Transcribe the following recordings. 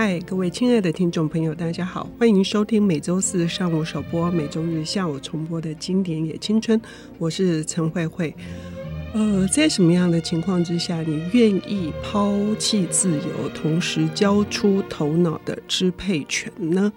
嗨，各位亲爱的听众朋友，大家好，欢迎收听每周四上午首播、每周日下午重播的经典也青春，我是陈慧慧。呃，在什么样的情况之下，你愿意抛弃自由，同时交出头脑的支配权呢？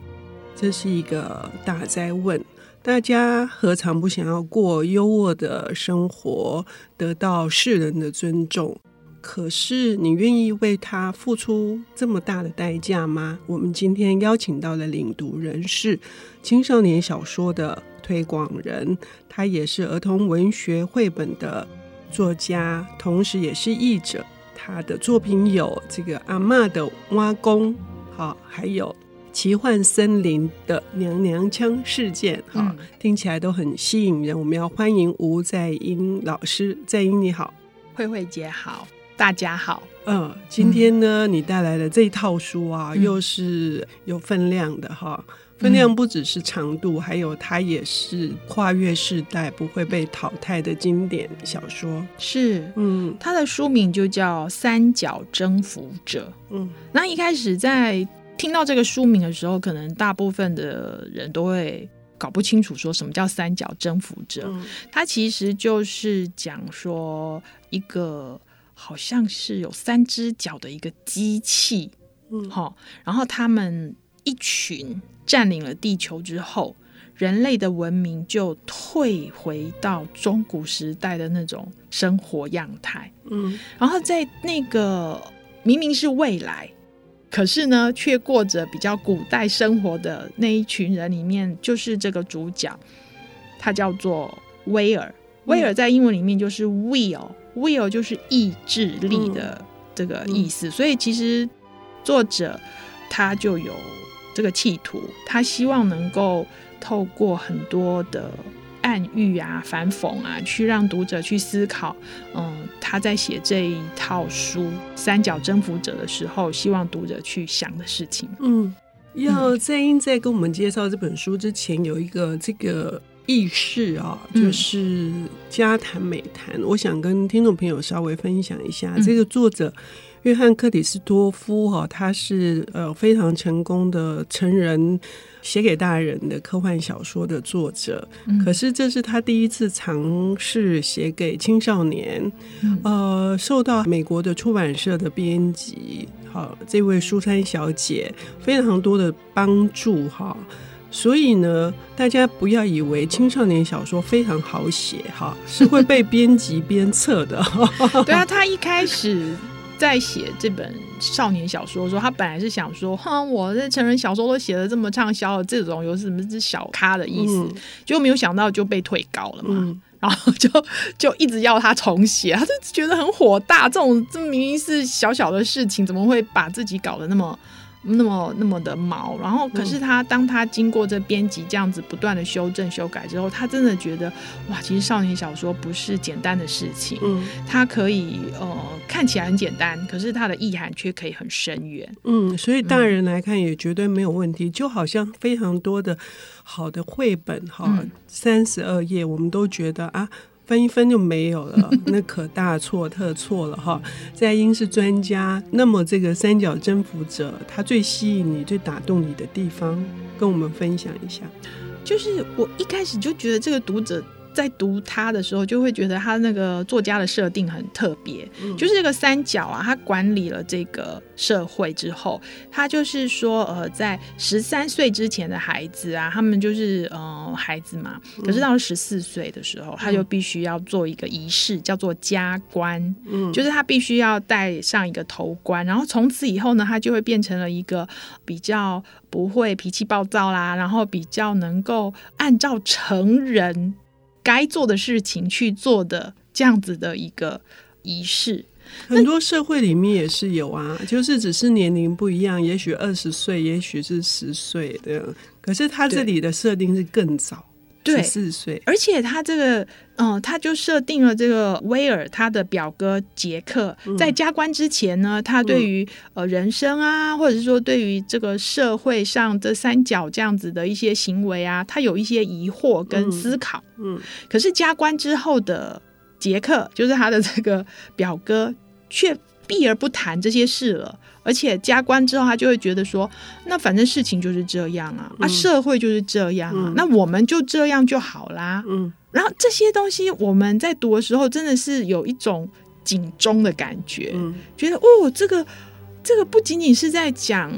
这是一个大哉问。大家何尝不想要过优渥的生活，得到世人的尊重？可是，你愿意为他付出这么大的代价吗？我们今天邀请到的领读人是青少年小说的推广人，他也是儿童文学绘本的作家，同时也是译者。他的作品有这个《阿嬷的挖工》，好，还有《奇幻森林的娘娘腔事件》，哈，听起来都很吸引人。我们要欢迎吴在英老师，在英你好，慧慧姐好。大家好，嗯，今天呢，你带来的这一套书啊，嗯、又是有分量的哈，分量不只是长度，嗯、还有它也是跨越世代不会被淘汰的经典小说。是，嗯，它的书名就叫《三角征服者》。嗯，那一开始在听到这个书名的时候，可能大部分的人都会搞不清楚说什么叫三角征服者。嗯、它其实就是讲说一个。好像是有三只脚的一个机器，嗯，好，然后他们一群占领了地球之后，人类的文明就退回到中古时代的那种生活样态，嗯，然后在那个明明是未来，可是呢，却过着比较古代生活的那一群人里面，就是这个主角，他叫做威尔，威尔在英文里面就是 will。Will 就是意志力的这个意思，嗯、所以其实作者他就有这个企图，他希望能够透过很多的暗喻啊、反讽啊，去让读者去思考。嗯，他在写这一套书《三角征服者》的时候，希望读者去想的事情。嗯，要在英在跟我们介绍这本书之前，有一个这个。軼事啊，就是家谈美谈。嗯、我想跟听众朋友稍微分享一下，嗯、这个作者约翰克里斯多夫哈，他是呃非常成功的成人写给大人的科幻小说的作者。嗯、可是这是他第一次尝试写给青少年，嗯、呃，受到美国的出版社的编辑哈，这位苏珊小姐非常多的帮助哈。所以呢，大家不要以为青少年小说非常好写哈，是会被编辑鞭策的。对啊，他一开始在写这本少年小说的时候，他本来是想说，哼，我这成人小说都写的这么畅销了，这种有什么是小咖的意思？嗯、结果没有想到就被退稿了嘛，嗯、然后就就一直要他重写，他就觉得很火大，这种这明明是小小的事情，怎么会把自己搞得那么？那么那么的毛，然后可是他当他经过这编辑这样子不断的修正修改之后，他真的觉得哇，其实少年小说不是简单的事情，嗯，它可以呃看起来很简单，可是它的意涵却可以很深远，嗯，所以大人来看也绝对没有问题，嗯、就好像非常多的好的绘本哈，三十二页我们都觉得啊。分一分就没有了，那可大错特错了哈！在英是专家，那么这个三角征服者，他最吸引你、最打动你的地方，跟我们分享一下。就是我一开始就觉得这个读者。在读他的时候，就会觉得他那个作家的设定很特别，嗯、就是这个三角啊，他管理了这个社会之后，他就是说，呃，在十三岁之前的孩子啊，他们就是呃孩子嘛，可是到了十四岁的时候，嗯、他就必须要做一个仪式，叫做加冠，嗯，就是他必须要戴上一个头冠，然后从此以后呢，他就会变成了一个比较不会脾气暴躁啦，然后比较能够按照成人。该做的事情去做的这样子的一个仪式，很多社会里面也是有啊，就是只是年龄不一样，也许二十岁，也许是十岁的，可是他这里的设定是更早。十四岁，而且他这个，嗯、呃，他就设定了这个威尔他的表哥杰克，嗯、在加官之前呢，他对于呃人生啊，或者是说对于这个社会上这三角这样子的一些行为啊，他有一些疑惑跟思考。嗯，嗯，可是加官之后的杰克，就是他的这个表哥，却避而不谈这些事了。而且加官之后，他就会觉得说，那反正事情就是这样啊，嗯、啊，社会就是这样啊，嗯、那我们就这样就好啦。嗯，然后这些东西我们在读的时候，真的是有一种警钟的感觉，嗯、觉得哦，这个这个不仅仅是在讲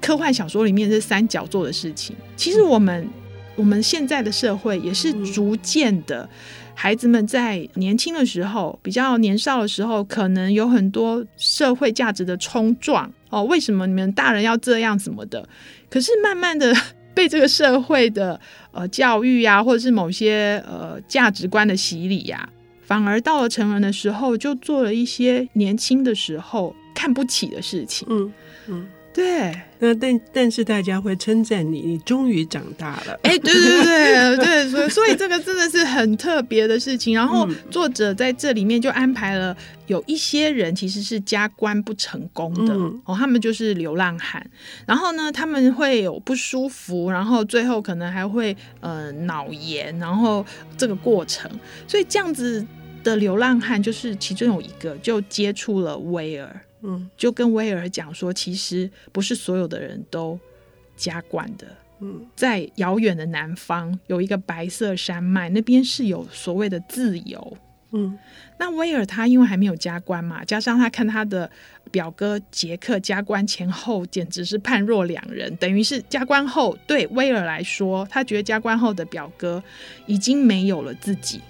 科幻小说里面这三角做的事情，其实我们、嗯、我们现在的社会也是逐渐的。孩子们在年轻的时候，比较年少的时候，可能有很多社会价值的冲撞哦。为什么你们大人要这样什么的？可是慢慢的 被这个社会的呃教育呀、啊，或者是某些呃价值观的洗礼呀、反而到了成人的时候，就做了一些年轻的时候看不起的事情。嗯。嗯对，那但但是大家会称赞你，你终于长大了。哎，对对对 对，所以所以这个真的是很特别的事情。然后作者在这里面就安排了有一些人其实是加官不成功的、嗯、哦，他们就是流浪汉。然后呢，他们会有不舒服，然后最后可能还会呃脑炎，然后这个过程。所以这样子的流浪汉就是其中有一个就接触了威尔。嗯，就跟威尔讲说，其实不是所有的人都加冠的。嗯，在遥远的南方有一个白色山脉，那边是有所谓的自由。嗯，那威尔他因为还没有加官嘛，加上他看他的表哥杰克加官前后简直是判若两人，等于是加官后对威尔来说，他觉得加官后的表哥已经没有了自己，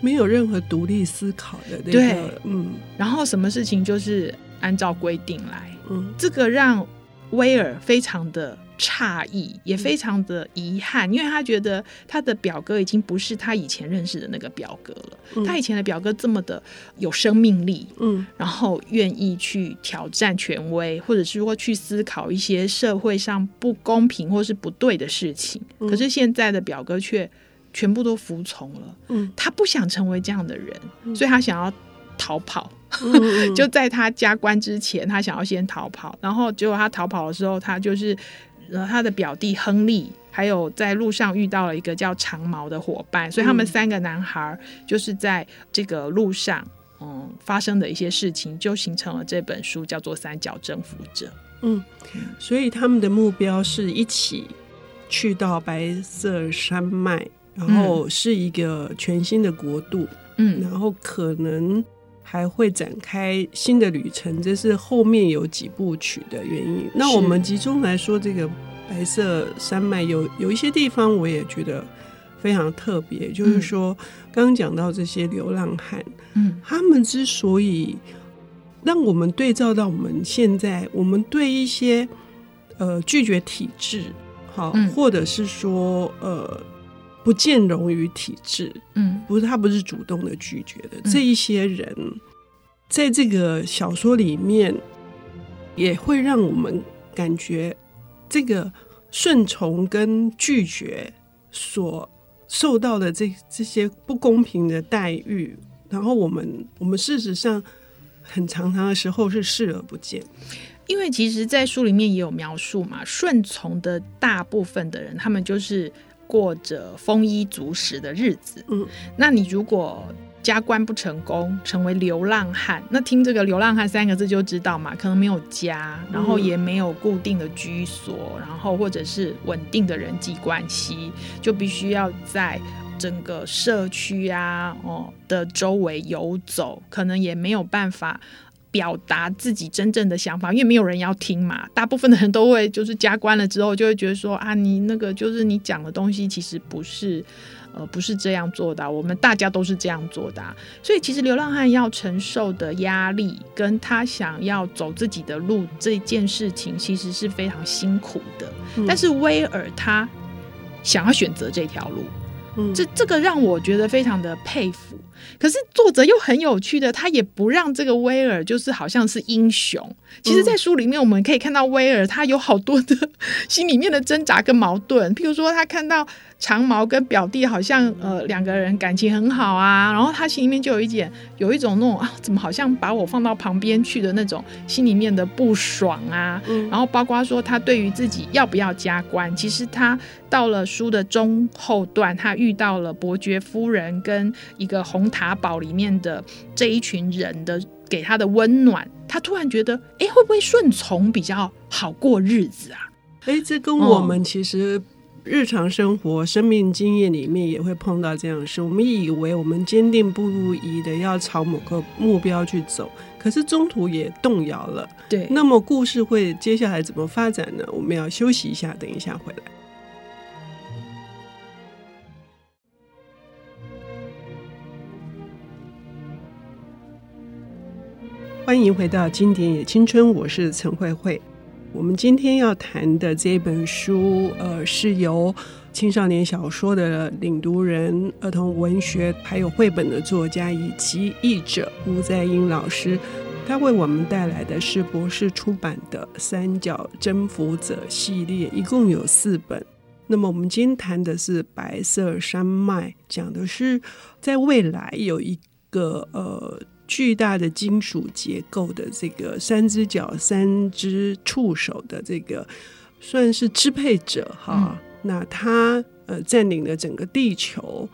没有任何独立思考的那个。对，嗯，然后什么事情就是。按照规定来，嗯，这个让威尔非常的诧异，也非常的遗憾，因为他觉得他的表哥已经不是他以前认识的那个表哥了。嗯，他以前的表哥这么的有生命力，嗯，然后愿意去挑战权威，或者是说去思考一些社会上不公平或是不对的事情。嗯，可是现在的表哥却全部都服从了，嗯，他不想成为这样的人，所以他想要逃跑。就在他加官之前，他想要先逃跑，然后结果他逃跑的时候，他就是呃他的表弟亨利，还有在路上遇到了一个叫长毛的伙伴，所以他们三个男孩就是在这个路上嗯发生的一些事情，就形成了这本书，叫做《三角征服者》。嗯，所以他们的目标是一起去到白色山脉，然后是一个全新的国度，嗯，然后可能。还会展开新的旅程，这是后面有几部曲的原因。那我们集中来说，这个白色山脉有有一些地方，我也觉得非常特别。就是说，刚刚讲到这些流浪汉，嗯，他们之所以让我们对照到我们现在，我们对一些呃拒绝体制，好，或者是说呃。不见容于体制，嗯，不是他不是主动的拒绝的，嗯、这一些人，在这个小说里面，也会让我们感觉这个顺从跟拒绝所受到的这这些不公平的待遇，然后我们我们事实上很常常的时候是视而不见，因为其实，在书里面也有描述嘛，顺从的大部分的人，他们就是。过着丰衣足食的日子，嗯，那你如果加官不成功，成为流浪汉，那听这个“流浪汉”三个字就知道嘛，可能没有家，然后也没有固定的居所，然后或者是稳定的人际关系，就必须要在整个社区啊哦的周围游走，可能也没有办法。表达自己真正的想法，因为没有人要听嘛。大部分的人都会就是加官了之后，就会觉得说啊，你那个就是你讲的东西其实不是，呃，不是这样做的。我们大家都是这样做的，所以其实流浪汉要承受的压力，跟他想要走自己的路这件事情，其实是非常辛苦的。嗯。但是威尔他想要选择这条路，嗯，这这个让我觉得非常的佩服。可是作者又很有趣的，他也不让这个威尔就是好像是英雄。其实，在书里面我们可以看到威尔他有好多的 心里面的挣扎跟矛盾。譬如说，他看到长毛跟表弟好像呃两个人感情很好啊，然后他心里面就有一点有一种那种啊，怎么好像把我放到旁边去的那种心里面的不爽啊。然后包括说他对于自己要不要加官，其实他到了书的中后段，他遇到了伯爵夫人跟一个红塔堡里面的这一群人的给他的温暖，他突然觉得，哎，会不会顺从比较好过日子啊？哎，这跟我们其实日常生活、生命经验里面也会碰到这样的事。我们以为我们坚定不移的要朝某个目标去走，可是中途也动摇了。对，那么故事会接下来怎么发展呢？我们要休息一下，等一下回来。欢迎回到《经典也青春》，我是陈慧慧。我们今天要谈的这本书，呃，是由青少年小说的领读人、儿童文学还有绘本的作家以及译者吴在英老师，他为我们带来的是博士出版的《三角征服者》系列，一共有四本。那么我们今天谈的是《白色山脉》，讲的是在未来有一个呃。巨大的金属结构的这个三只脚、三只触手的这个算是支配者哈，嗯、那他呃占领了整个地球，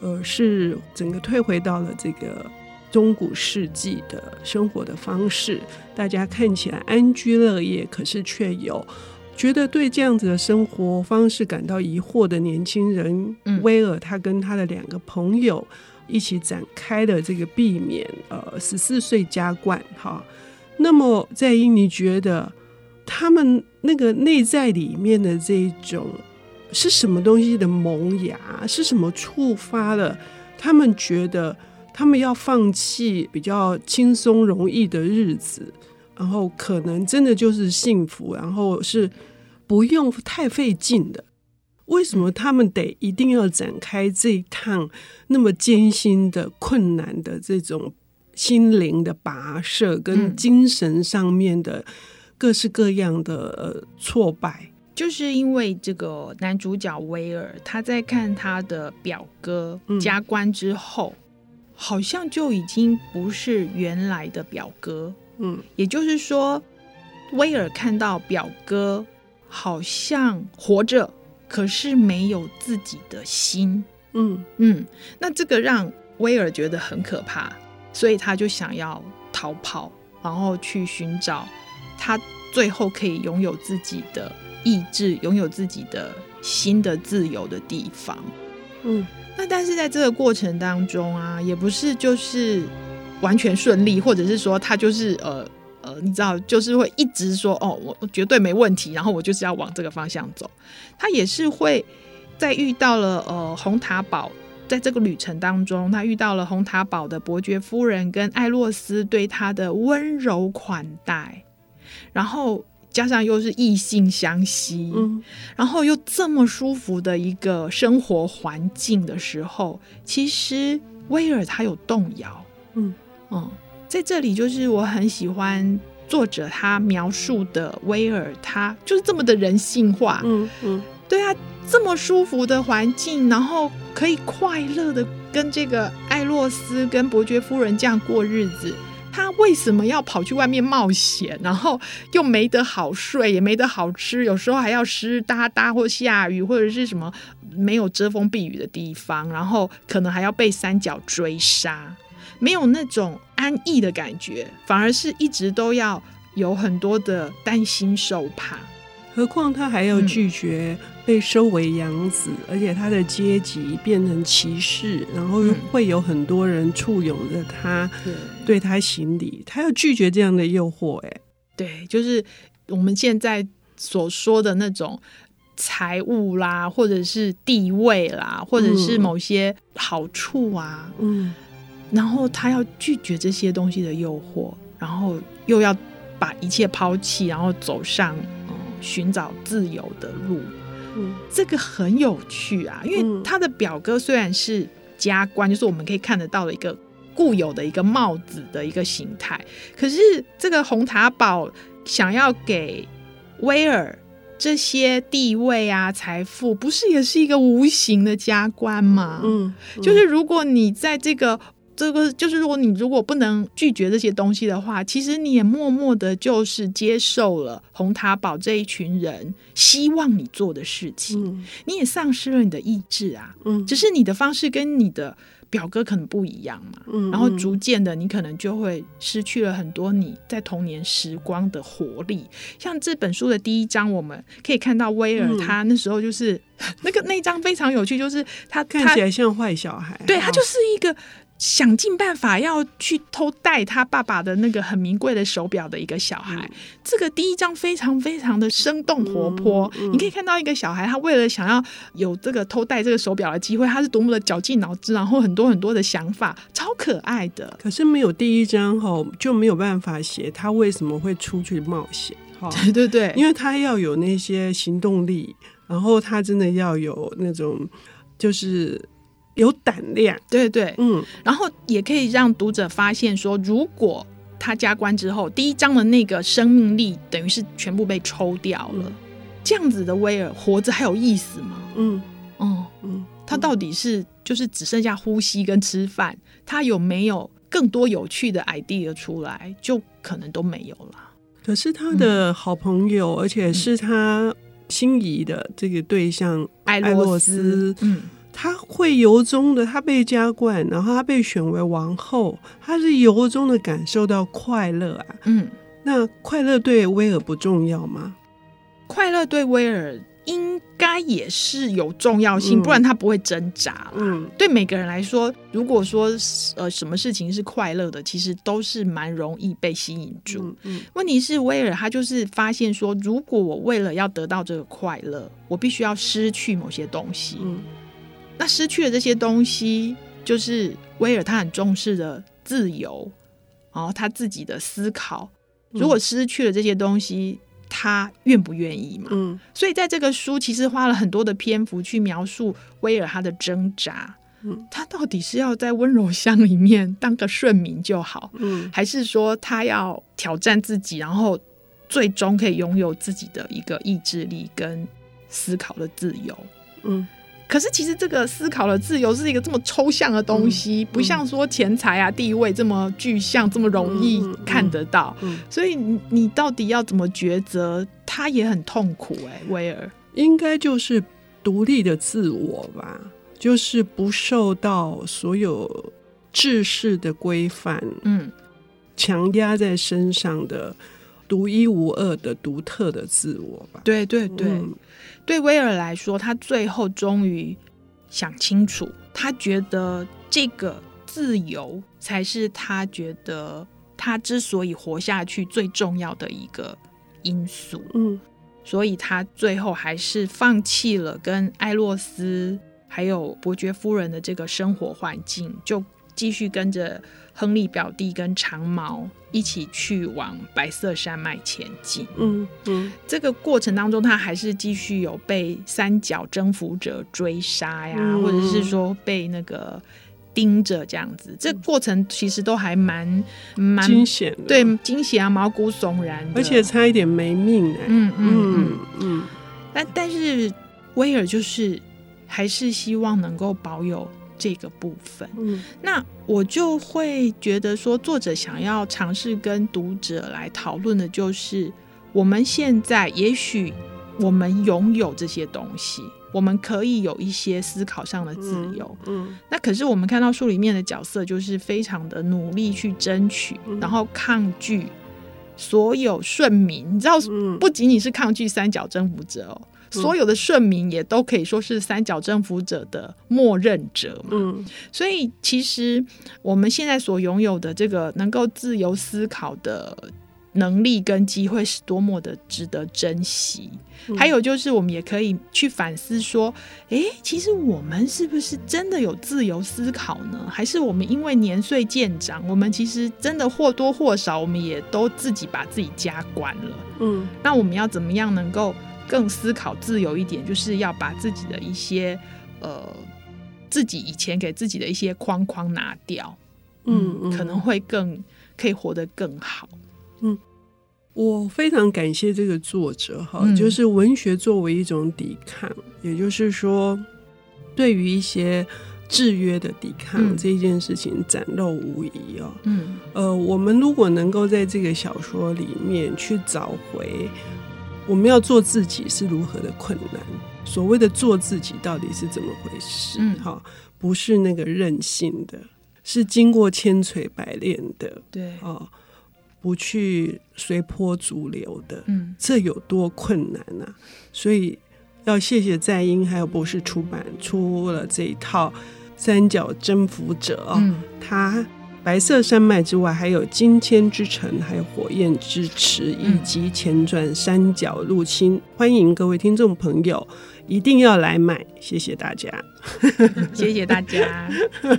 呃是整个退回到了这个中古世纪的生活的方式，大家看起来安居乐业，可是却有觉得对这样子的生活方式感到疑惑的年轻人。嗯、威尔他跟他的两个朋友。一起展开的这个避免呃十四岁加冠哈，那么在英你觉得他们那个内在里面的这种是什么东西的萌芽？是什么触发了他们觉得他们要放弃比较轻松容易的日子，然后可能真的就是幸福，然后是不用太费劲的。为什么他们得一定要展开这一趟那么艰辛的、困难的这种心灵的跋涉，跟精神上面的各式各样的挫败？就是因为这个男主角威尔，他在看他的表哥加官之后，嗯、好像就已经不是原来的表哥。嗯，也就是说，威尔看到表哥好像活着。可是没有自己的心，嗯嗯，那这个让威尔觉得很可怕，所以他就想要逃跑，然后去寻找他最后可以拥有自己的意志、拥有自己的新的自由的地方。嗯，那但是在这个过程当中啊，也不是就是完全顺利，或者是说他就是呃。呃，你知道，就是会一直说哦，我我绝对没问题，然后我就是要往这个方向走。他也是会在遇到了呃红塔堡，在这个旅程当中，他遇到了红塔堡的伯爵夫人跟艾洛斯对他的温柔款待，然后加上又是异性相吸，嗯，然后又这么舒服的一个生活环境的时候，其实威尔他有动摇，嗯嗯。在这里，就是我很喜欢作者他描述的威尔，他就是这么的人性化。嗯嗯，对啊，这么舒服的环境，然后可以快乐的跟这个艾洛斯跟伯爵夫人这样过日子，他为什么要跑去外面冒险？然后又没得好睡，也没得好吃，有时候还要湿哒哒或下雨，或者是什么没有遮风避雨的地方，然后可能还要被三角追杀。没有那种安逸的感觉，反而是一直都要有很多的担心受怕。何况他还要拒绝被收为养子，嗯、而且他的阶级变成骑士，然后会有很多人簇拥着他，嗯、对他行礼。他要拒绝这样的诱惑，哎，对，就是我们现在所说的那种财务啦，或者是地位啦，或者是某些好处啊，嗯。嗯然后他要拒绝这些东西的诱惑，然后又要把一切抛弃，然后走上嗯寻找自由的路。嗯，这个很有趣啊，因为他的表哥虽然是加官，就是我们可以看得到的一个固有的一个帽子的一个形态，可是这个红塔堡想要给威尔这些地位啊、财富，不是也是一个无形的加官吗？嗯，嗯，就是如果你在这个。这个就是，如果你如果不能拒绝这些东西的话，其实你也默默的，就是接受了红塔堡这一群人希望你做的事情，嗯、你也丧失了你的意志啊。嗯，只是你的方式跟你的表哥可能不一样嘛，嗯，然后逐渐的，你可能就会失去了很多你在童年时光的活力。像这本书的第一章，我们可以看到威尔他那时候就是、嗯、那个那一章非常有趣，就是他看起来像坏小孩，对，他就是一个。想尽办法要去偷戴他爸爸的那个很名贵的手表的一个小孩，嗯、这个第一章非常非常的生动活泼。你可以看到一个小孩，他为了想要有这个偷戴这个手表的机会，他是多么的绞尽脑汁，然后很多很多的想法，超可爱的。可是没有第一章后就没有办法写他为什么会出去冒险。对对对，因为他要有那些行动力，然后他真的要有那种就是。有胆量，对对，嗯，然后也可以让读者发现说，如果他加关之后，第一章的那个生命力等于是全部被抽掉了，嗯、这样子的威尔活着还有意思吗？嗯嗯嗯，他到底是就是只剩下呼吸跟吃饭，他有没有更多有趣的 idea 出来？就可能都没有了。可是他的好朋友，嗯、而且是他心仪的这个对象艾洛斯，嗯。他会由衷的，他被加冠，然后他被选为王后，他是由衷的感受到快乐啊。嗯，那快乐对威尔不重要吗？快乐对威尔应该也是有重要性，嗯、不然他不会挣扎。嗯，对每个人来说，如果说呃什么事情是快乐的，其实都是蛮容易被吸引住。嗯，嗯问题是威尔他就是发现说，如果我为了要得到这个快乐，我必须要失去某些东西。嗯。那失去了这些东西，就是威尔他很重视的自由，然后他自己的思考。如果失去了这些东西，他愿不愿意嘛？嗯，所以在这个书其实花了很多的篇幅去描述威尔他的挣扎。嗯，他到底是要在温柔乡里面当个顺民就好，嗯，还是说他要挑战自己，然后最终可以拥有自己的一个意志力跟思考的自由？嗯。可是，其实这个思考的自由是一个这么抽象的东西，嗯、不像说钱财啊、地位这么具象、这么容易看得到。所以你，你到底要怎么抉择？他也很痛苦哎、欸，威尔应该就是独立的自我吧，就是不受到所有制式的规范，嗯，强压在身上的独一无二的独特的自我吧。对对对。嗯对威尔来说，他最后终于想清楚，他觉得这个自由才是他觉得他之所以活下去最重要的一个因素。嗯，所以他最后还是放弃了跟艾洛斯还有伯爵夫人的这个生活环境，就继续跟着亨利表弟跟长毛。一起去往白色山脉前进。嗯嗯，这个过程当中，他还是继续有被三角征服者追杀呀，嗯、或者是说被那个盯着这样子。这个、过程其实都还蛮蛮惊险，对，惊险啊，毛骨悚然，而且差一点没命哎。嗯嗯嗯嗯。嗯但但是威尔就是还是希望能够保有。这个部分，嗯，那我就会觉得说，作者想要尝试跟读者来讨论的，就是我们现在也许我们拥有这些东西，我们可以有一些思考上的自由，嗯，嗯，那可是我们看到书里面的角色，就是非常的努力去争取，嗯，然后抗拒所有顺民，你知道，不仅仅是抗拒三角征服者哦。所有的顺民也都可以说是三角征服者的默认者嘛，嗯，所以其实我们现在所拥有的这个能够自由思考的能力跟机会是多么的值得珍惜。嗯，还有就是我们也可以去反思说，诶，其实我们是不是真的有自由思考呢？还是我们因为年岁渐长，我们其实真的或多或少，我们也都自己把自己加关了。嗯，那我们要怎么样能够？更思考自由一点，就是要把自己的一些呃，自己以前给自己的一些框框拿掉，嗯，嗯，可能会更可以活得更好。嗯，我非常感谢这个作者哈，嗯，就是文学作为一种抵抗，也就是说，对于一些制约的抵抗，嗯，这件事情展露无遗哦。嗯，呃，我们如果能够在这个小说里面去找回。我们要做自己是如何的困难。所谓的做自己到底是怎么回事？嗯，好，不是那个任性的，是经过千锤百炼的。对，哦，不去随波逐流的。嗯，这有多困难啊！所以要谢谢在英还有博士出版出了这一套《三角征服者》哦，嗯，他。白色山脉之外，还有金签之城，还有火焰之池，以及前传三角入侵。欢迎各位听众朋友一定要来买，谢谢大家，谢谢大家。